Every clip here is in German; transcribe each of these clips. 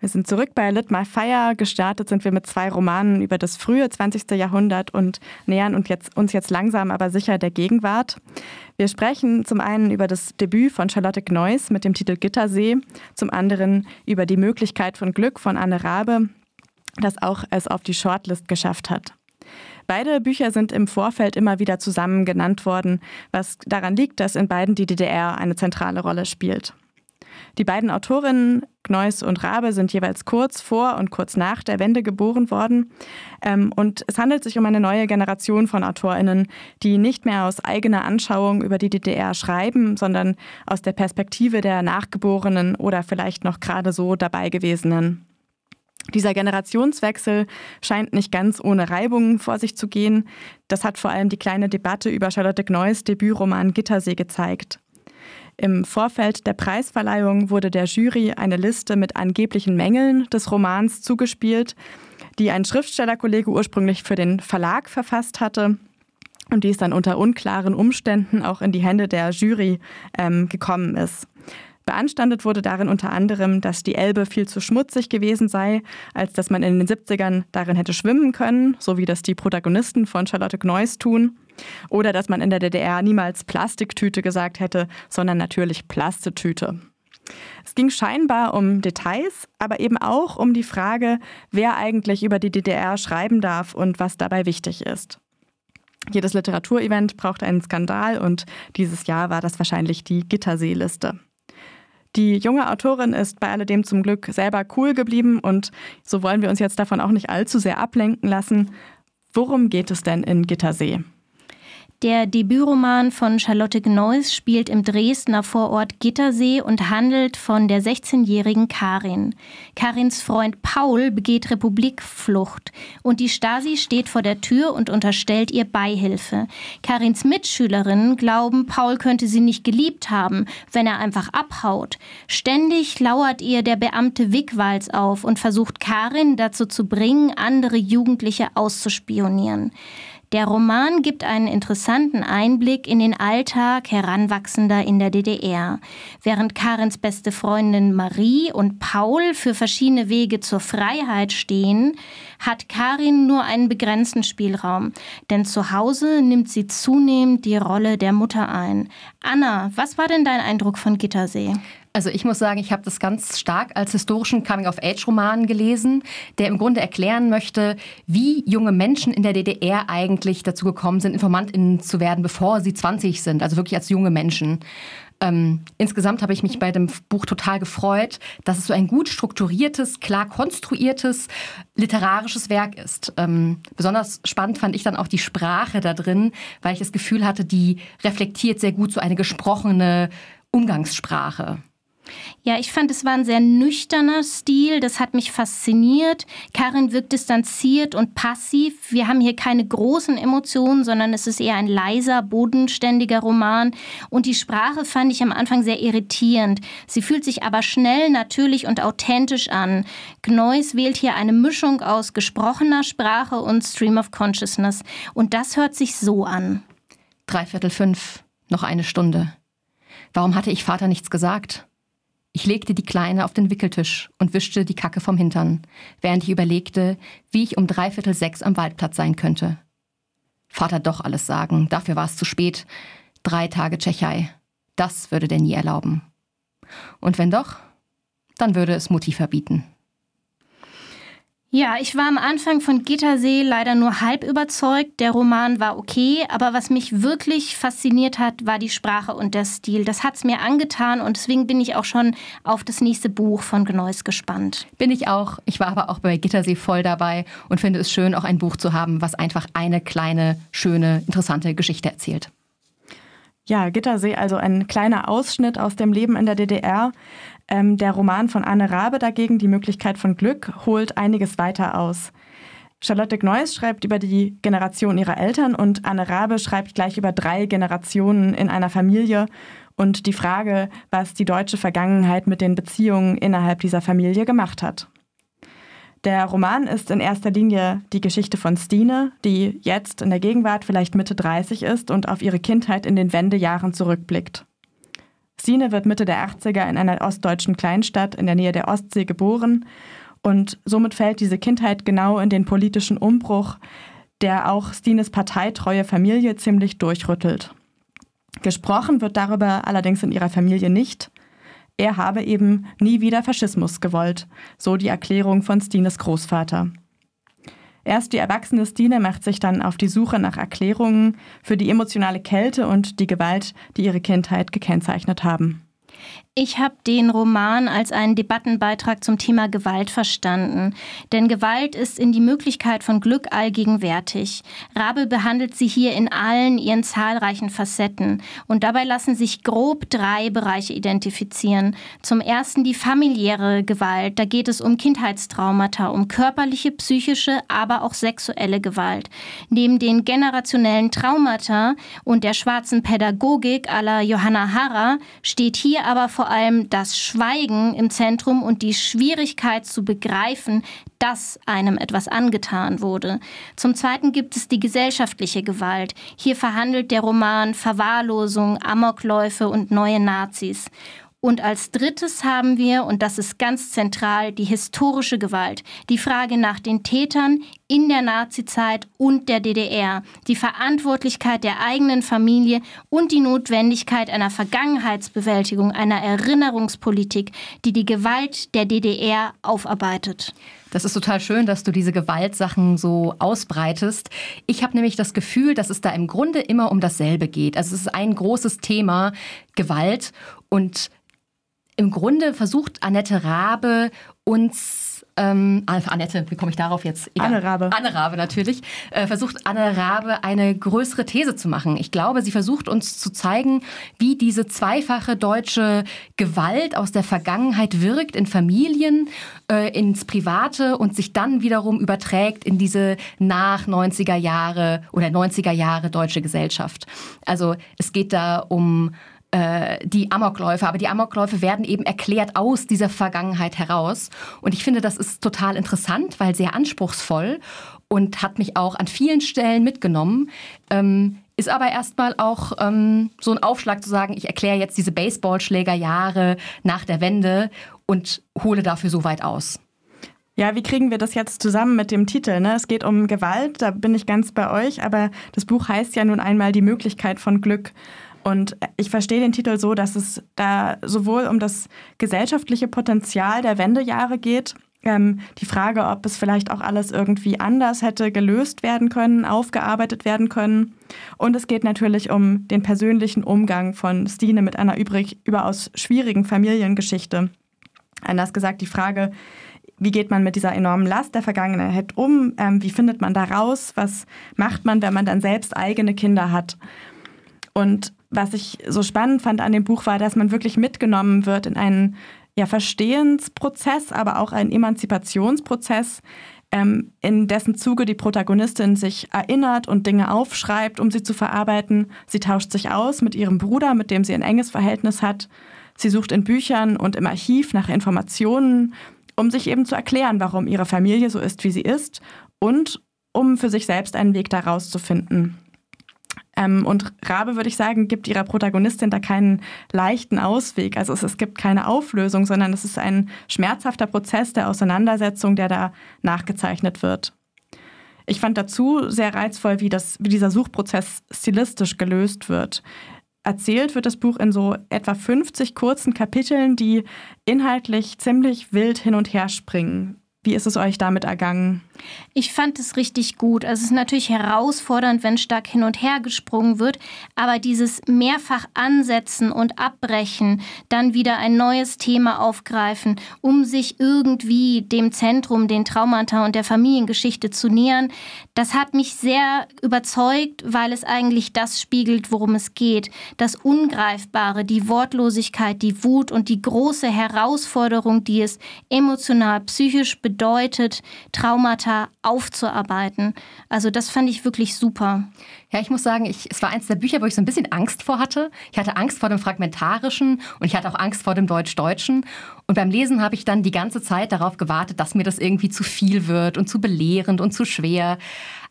Wir sind zurück bei Lit My Fire. Gestartet sind wir mit zwei Romanen über das frühe 20. Jahrhundert und nähern uns jetzt, uns jetzt langsam aber sicher der Gegenwart. Wir sprechen zum einen über das Debüt von Charlotte Gneuss mit dem Titel Gittersee, zum anderen über die Möglichkeit von Glück von Anne Rabe, das auch es auf die Shortlist geschafft hat. Beide Bücher sind im Vorfeld immer wieder zusammen genannt worden, was daran liegt, dass in beiden die DDR eine zentrale Rolle spielt. Die beiden Autorinnen, Gneuss und Rabe, sind jeweils kurz vor und kurz nach der Wende geboren worden. Ähm, und es handelt sich um eine neue Generation von AutorInnen, die nicht mehr aus eigener Anschauung über die DDR schreiben, sondern aus der Perspektive der Nachgeborenen oder vielleicht noch gerade so dabei gewesenen. Dieser Generationswechsel scheint nicht ganz ohne Reibungen vor sich zu gehen. Das hat vor allem die kleine Debatte über Charlotte Gneuss Debütroman Gittersee gezeigt. Im Vorfeld der Preisverleihung wurde der Jury eine Liste mit angeblichen Mängeln des Romans zugespielt, die ein Schriftstellerkollege ursprünglich für den Verlag verfasst hatte und die es dann unter unklaren Umständen auch in die Hände der Jury ähm, gekommen ist. Beanstandet wurde darin unter anderem, dass die Elbe viel zu schmutzig gewesen sei, als dass man in den 70ern darin hätte schwimmen können, so wie das die Protagonisten von Charlotte Gneuss tun. Oder dass man in der DDR niemals Plastiktüte gesagt hätte, sondern natürlich Plastetüte. Es ging scheinbar um Details, aber eben auch um die Frage, wer eigentlich über die DDR schreiben darf und was dabei wichtig ist. Jedes Literaturevent braucht einen Skandal und dieses Jahr war das wahrscheinlich die Gitterseeliste. Die junge Autorin ist bei alledem zum Glück selber cool geblieben und so wollen wir uns jetzt davon auch nicht allzu sehr ablenken lassen. Worum geht es denn in Gittersee? Der Debütroman von Charlotte Gneuss spielt im Dresdner Vorort Gittersee und handelt von der 16-jährigen Karin. Karins Freund Paul begeht Republikflucht und die Stasi steht vor der Tür und unterstellt ihr Beihilfe. Karins Mitschülerinnen glauben, Paul könnte sie nicht geliebt haben, wenn er einfach abhaut. Ständig lauert ihr der Beamte Wickwals auf und versucht Karin dazu zu bringen, andere Jugendliche auszuspionieren. Der Roman gibt einen interessanten Einblick in den Alltag Heranwachsender in der DDR. Während Karens beste Freundin Marie und Paul für verschiedene Wege zur Freiheit stehen, hat Karin nur einen begrenzten Spielraum. Denn zu Hause nimmt sie zunehmend die Rolle der Mutter ein. Anna, was war denn dein Eindruck von Gittersee? Also ich muss sagen, ich habe das ganz stark als historischen Coming-of-Age-Roman gelesen, der im Grunde erklären möchte, wie junge Menschen in der DDR eigentlich dazu gekommen sind, InformantInnen zu werden, bevor sie 20 sind, also wirklich als junge Menschen. Ähm, insgesamt habe ich mich bei dem Buch total gefreut, dass es so ein gut strukturiertes, klar konstruiertes literarisches Werk ist. Ähm, besonders spannend fand ich dann auch die Sprache da drin, weil ich das Gefühl hatte, die reflektiert sehr gut so eine gesprochene Umgangssprache. Ja, ich fand, es war ein sehr nüchterner Stil. Das hat mich fasziniert. Karin wirkt distanziert und passiv. Wir haben hier keine großen Emotionen, sondern es ist eher ein leiser, bodenständiger Roman. Und die Sprache fand ich am Anfang sehr irritierend. Sie fühlt sich aber schnell, natürlich und authentisch an. Gneuss wählt hier eine Mischung aus gesprochener Sprache und Stream of Consciousness. Und das hört sich so an. Dreiviertel fünf, noch eine Stunde. Warum hatte ich Vater nichts gesagt? Ich legte die Kleine auf den Wickeltisch und wischte die Kacke vom Hintern, während ich überlegte, wie ich um dreiviertel sechs am Waldplatz sein könnte. Vater doch alles sagen, dafür war es zu spät. Drei Tage Tschechei. Das würde der nie erlauben. Und wenn doch, dann würde es Mutti verbieten. Ja, ich war am Anfang von Gittersee leider nur halb überzeugt. Der Roman war okay, aber was mich wirklich fasziniert hat, war die Sprache und der Stil. Das hat's mir angetan und deswegen bin ich auch schon auf das nächste Buch von Gneuss gespannt. Bin ich auch. Ich war aber auch bei Gittersee voll dabei und finde es schön, auch ein Buch zu haben, was einfach eine kleine, schöne, interessante Geschichte erzählt. Ja, Gittersee, also ein kleiner Ausschnitt aus dem Leben in der DDR. Ähm, der Roman von Anne Rabe dagegen, Die Möglichkeit von Glück, holt einiges weiter aus. Charlotte Gneuss schreibt über die Generation ihrer Eltern und Anne Rabe schreibt gleich über drei Generationen in einer Familie und die Frage, was die deutsche Vergangenheit mit den Beziehungen innerhalb dieser Familie gemacht hat. Der Roman ist in erster Linie die Geschichte von Stine, die jetzt in der Gegenwart vielleicht Mitte 30 ist und auf ihre Kindheit in den Wendejahren zurückblickt. Stine wird Mitte der 80er in einer ostdeutschen Kleinstadt in der Nähe der Ostsee geboren und somit fällt diese Kindheit genau in den politischen Umbruch, der auch Stines parteitreue Familie ziemlich durchrüttelt. Gesprochen wird darüber allerdings in ihrer Familie nicht. Er habe eben nie wieder Faschismus gewollt, so die Erklärung von Stines Großvater. Erst die erwachsene Stine macht sich dann auf die Suche nach Erklärungen für die emotionale Kälte und die Gewalt, die ihre Kindheit gekennzeichnet haben. Ich habe den Roman als einen Debattenbeitrag zum Thema Gewalt verstanden. Denn Gewalt ist in die Möglichkeit von Glück allgegenwärtig. Rabe behandelt sie hier in allen ihren zahlreichen Facetten. Und dabei lassen sich grob drei Bereiche identifizieren. Zum ersten die familiäre Gewalt. Da geht es um Kindheitstraumata, um körperliche, psychische, aber auch sexuelle Gewalt. Neben den generationellen Traumata und der schwarzen Pädagogik aller Johanna Harrer steht hier aber vor allem das Schweigen im Zentrum und die Schwierigkeit zu begreifen, dass einem etwas angetan wurde. Zum Zweiten gibt es die gesellschaftliche Gewalt. Hier verhandelt der Roman Verwahrlosung, Amokläufe und neue Nazis. Und als drittes haben wir, und das ist ganz zentral, die historische Gewalt. Die Frage nach den Tätern in der Nazizeit und der DDR. Die Verantwortlichkeit der eigenen Familie und die Notwendigkeit einer Vergangenheitsbewältigung, einer Erinnerungspolitik, die die Gewalt der DDR aufarbeitet. Das ist total schön, dass du diese Gewaltsachen so ausbreitest. Ich habe nämlich das Gefühl, dass es da im Grunde immer um dasselbe geht. Also es ist ein großes Thema Gewalt und im Grunde versucht Annette Rabe uns ähm, Annette, wie komme ich darauf jetzt? Egal. Anne Rabe. Anne Rabe natürlich, äh, versucht Anne Rabe eine größere These zu machen. Ich glaube, sie versucht uns zu zeigen, wie diese zweifache deutsche Gewalt aus der Vergangenheit wirkt in Familien, äh, ins Private und sich dann wiederum überträgt in diese nach 90er Jahre oder 90er Jahre deutsche Gesellschaft. Also es geht da um die Amokläufe. Aber die Amokläufe werden eben erklärt aus dieser Vergangenheit heraus. Und ich finde, das ist total interessant, weil sehr anspruchsvoll und hat mich auch an vielen Stellen mitgenommen. Ähm, ist aber erstmal auch ähm, so ein Aufschlag zu sagen, ich erkläre jetzt diese Baseballschlägerjahre nach der Wende und hole dafür so weit aus. Ja, wie kriegen wir das jetzt zusammen mit dem Titel? Ne? Es geht um Gewalt, da bin ich ganz bei euch, aber das Buch heißt ja nun einmal die Möglichkeit von Glück. Und ich verstehe den Titel so, dass es da sowohl um das gesellschaftliche Potenzial der Wendejahre geht, ähm, die Frage, ob es vielleicht auch alles irgendwie anders hätte gelöst werden können, aufgearbeitet werden können. Und es geht natürlich um den persönlichen Umgang von Stine mit einer übrig, überaus schwierigen Familiengeschichte. Anders gesagt, die Frage, wie geht man mit dieser enormen Last der Vergangenheit um? Ähm, wie findet man da raus? Was macht man, wenn man dann selbst eigene Kinder hat? Und was ich so spannend fand an dem Buch war, dass man wirklich mitgenommen wird in einen ja, Verstehensprozess, aber auch einen Emanzipationsprozess, ähm, in dessen Zuge die Protagonistin sich erinnert und Dinge aufschreibt, um sie zu verarbeiten. Sie tauscht sich aus mit ihrem Bruder, mit dem sie ein enges Verhältnis hat. Sie sucht in Büchern und im Archiv nach Informationen, um sich eben zu erklären, warum ihre Familie so ist, wie sie ist und um für sich selbst einen Weg daraus zu finden. Ähm, und Rabe, würde ich sagen, gibt ihrer Protagonistin da keinen leichten Ausweg. Also es, es gibt keine Auflösung, sondern es ist ein schmerzhafter Prozess der Auseinandersetzung, der da nachgezeichnet wird. Ich fand dazu sehr reizvoll, wie, das, wie dieser Suchprozess stilistisch gelöst wird. Erzählt wird das Buch in so etwa 50 kurzen Kapiteln, die inhaltlich ziemlich wild hin und her springen. Wie ist es euch damit ergangen? Ich fand es richtig gut. Also es ist natürlich herausfordernd, wenn stark hin und her gesprungen wird, aber dieses mehrfach ansetzen und abbrechen, dann wieder ein neues Thema aufgreifen, um sich irgendwie dem Zentrum, den Traumata und der Familiengeschichte zu nähern, das hat mich sehr überzeugt, weil es eigentlich das spiegelt, worum es geht. Das Ungreifbare, die Wortlosigkeit, die Wut und die große Herausforderung, die es emotional, psychisch bedeutet, Traumata aufzuarbeiten. Also das fand ich wirklich super. Ja, ich muss sagen, ich, es war eins der Bücher, wo ich so ein bisschen Angst vor hatte. Ich hatte Angst vor dem Fragmentarischen und ich hatte auch Angst vor dem Deutsch-Deutschen. Und beim Lesen habe ich dann die ganze Zeit darauf gewartet, dass mir das irgendwie zu viel wird und zu belehrend und zu schwer.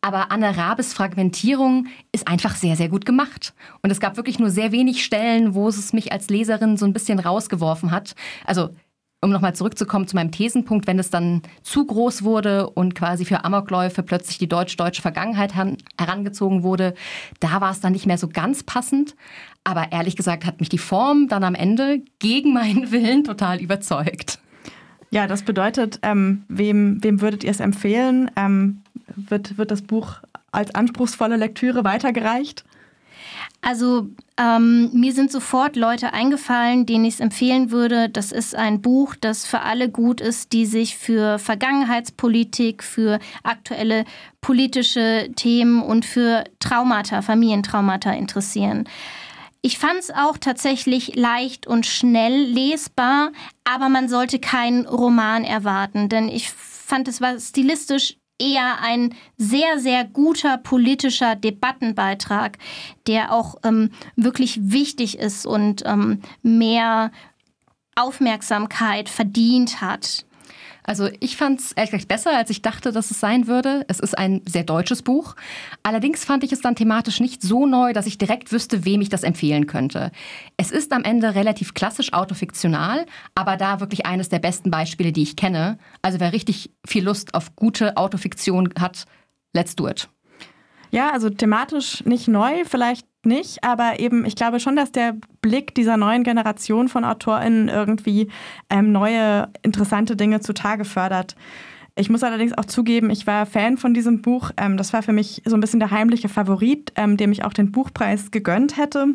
Aber Anne Rabes Fragmentierung ist einfach sehr, sehr gut gemacht. Und es gab wirklich nur sehr wenig Stellen, wo es mich als Leserin so ein bisschen rausgeworfen hat. Also um nochmal zurückzukommen zu meinem Thesenpunkt, wenn es dann zu groß wurde und quasi für Amokläufe plötzlich die deutsch-deutsche Vergangenheit herangezogen wurde, da war es dann nicht mehr so ganz passend. Aber ehrlich gesagt hat mich die Form dann am Ende gegen meinen Willen total überzeugt. Ja, das bedeutet, ähm, wem, wem würdet ihr es empfehlen? Ähm, wird, wird das Buch als anspruchsvolle Lektüre weitergereicht? Also ähm, mir sind sofort Leute eingefallen, denen ich es empfehlen würde. Das ist ein Buch, das für alle gut ist, die sich für Vergangenheitspolitik, für aktuelle politische Themen und für Traumata, Familientraumata interessieren. Ich fand es auch tatsächlich leicht und schnell lesbar, aber man sollte keinen Roman erwarten, denn ich fand es war stilistisch eher ein sehr, sehr guter politischer Debattenbeitrag, der auch ähm, wirklich wichtig ist und ähm, mehr Aufmerksamkeit verdient hat. Also ich fand es ehrlich gesagt besser, als ich dachte, dass es sein würde. Es ist ein sehr deutsches Buch. Allerdings fand ich es dann thematisch nicht so neu, dass ich direkt wüsste, wem ich das empfehlen könnte. Es ist am Ende relativ klassisch autofiktional, aber da wirklich eines der besten Beispiele, die ich kenne. Also wer richtig viel Lust auf gute Autofiktion hat, let's do it. Ja, also thematisch nicht neu, vielleicht nicht, aber eben, ich glaube schon, dass der Blick dieser neuen Generation von AutorInnen irgendwie ähm, neue, interessante Dinge zutage fördert. Ich muss allerdings auch zugeben, ich war Fan von diesem Buch. Ähm, das war für mich so ein bisschen der heimliche Favorit, ähm, dem ich auch den Buchpreis gegönnt hätte.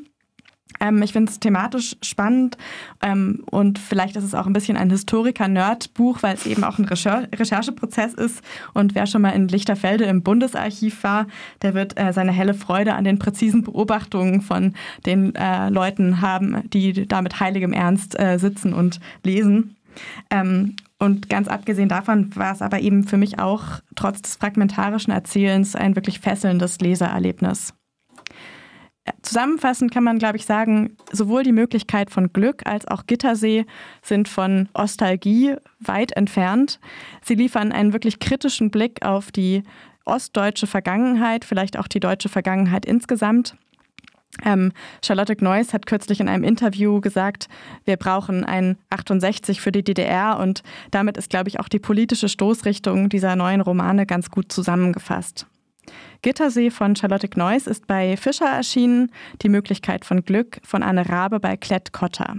Ähm, ich finde es thematisch spannend ähm, und vielleicht ist es auch ein bisschen ein Historiker-Nerd-Buch, weil es eben auch ein Recher Rechercheprozess ist. Und wer schon mal in Lichterfelde im Bundesarchiv war, der wird äh, seine helle Freude an den präzisen Beobachtungen von den äh, Leuten haben, die da mit heiligem Ernst äh, sitzen und lesen. Ähm, und ganz abgesehen davon war es aber eben für mich auch trotz des fragmentarischen Erzählens ein wirklich fesselndes Lesererlebnis. Zusammenfassend kann man, glaube ich, sagen, sowohl die Möglichkeit von Glück als auch Gittersee sind von Ostalgie weit entfernt. Sie liefern einen wirklich kritischen Blick auf die ostdeutsche Vergangenheit, vielleicht auch die deutsche Vergangenheit insgesamt. Ähm, Charlotte Gneuss hat kürzlich in einem Interview gesagt, wir brauchen ein 68 für die DDR und damit ist, glaube ich, auch die politische Stoßrichtung dieser neuen Romane ganz gut zusammengefasst. Gittersee von Charlotte Gneuss ist bei Fischer erschienen, die Möglichkeit von Glück von Anne Rabe bei Klett Cotta.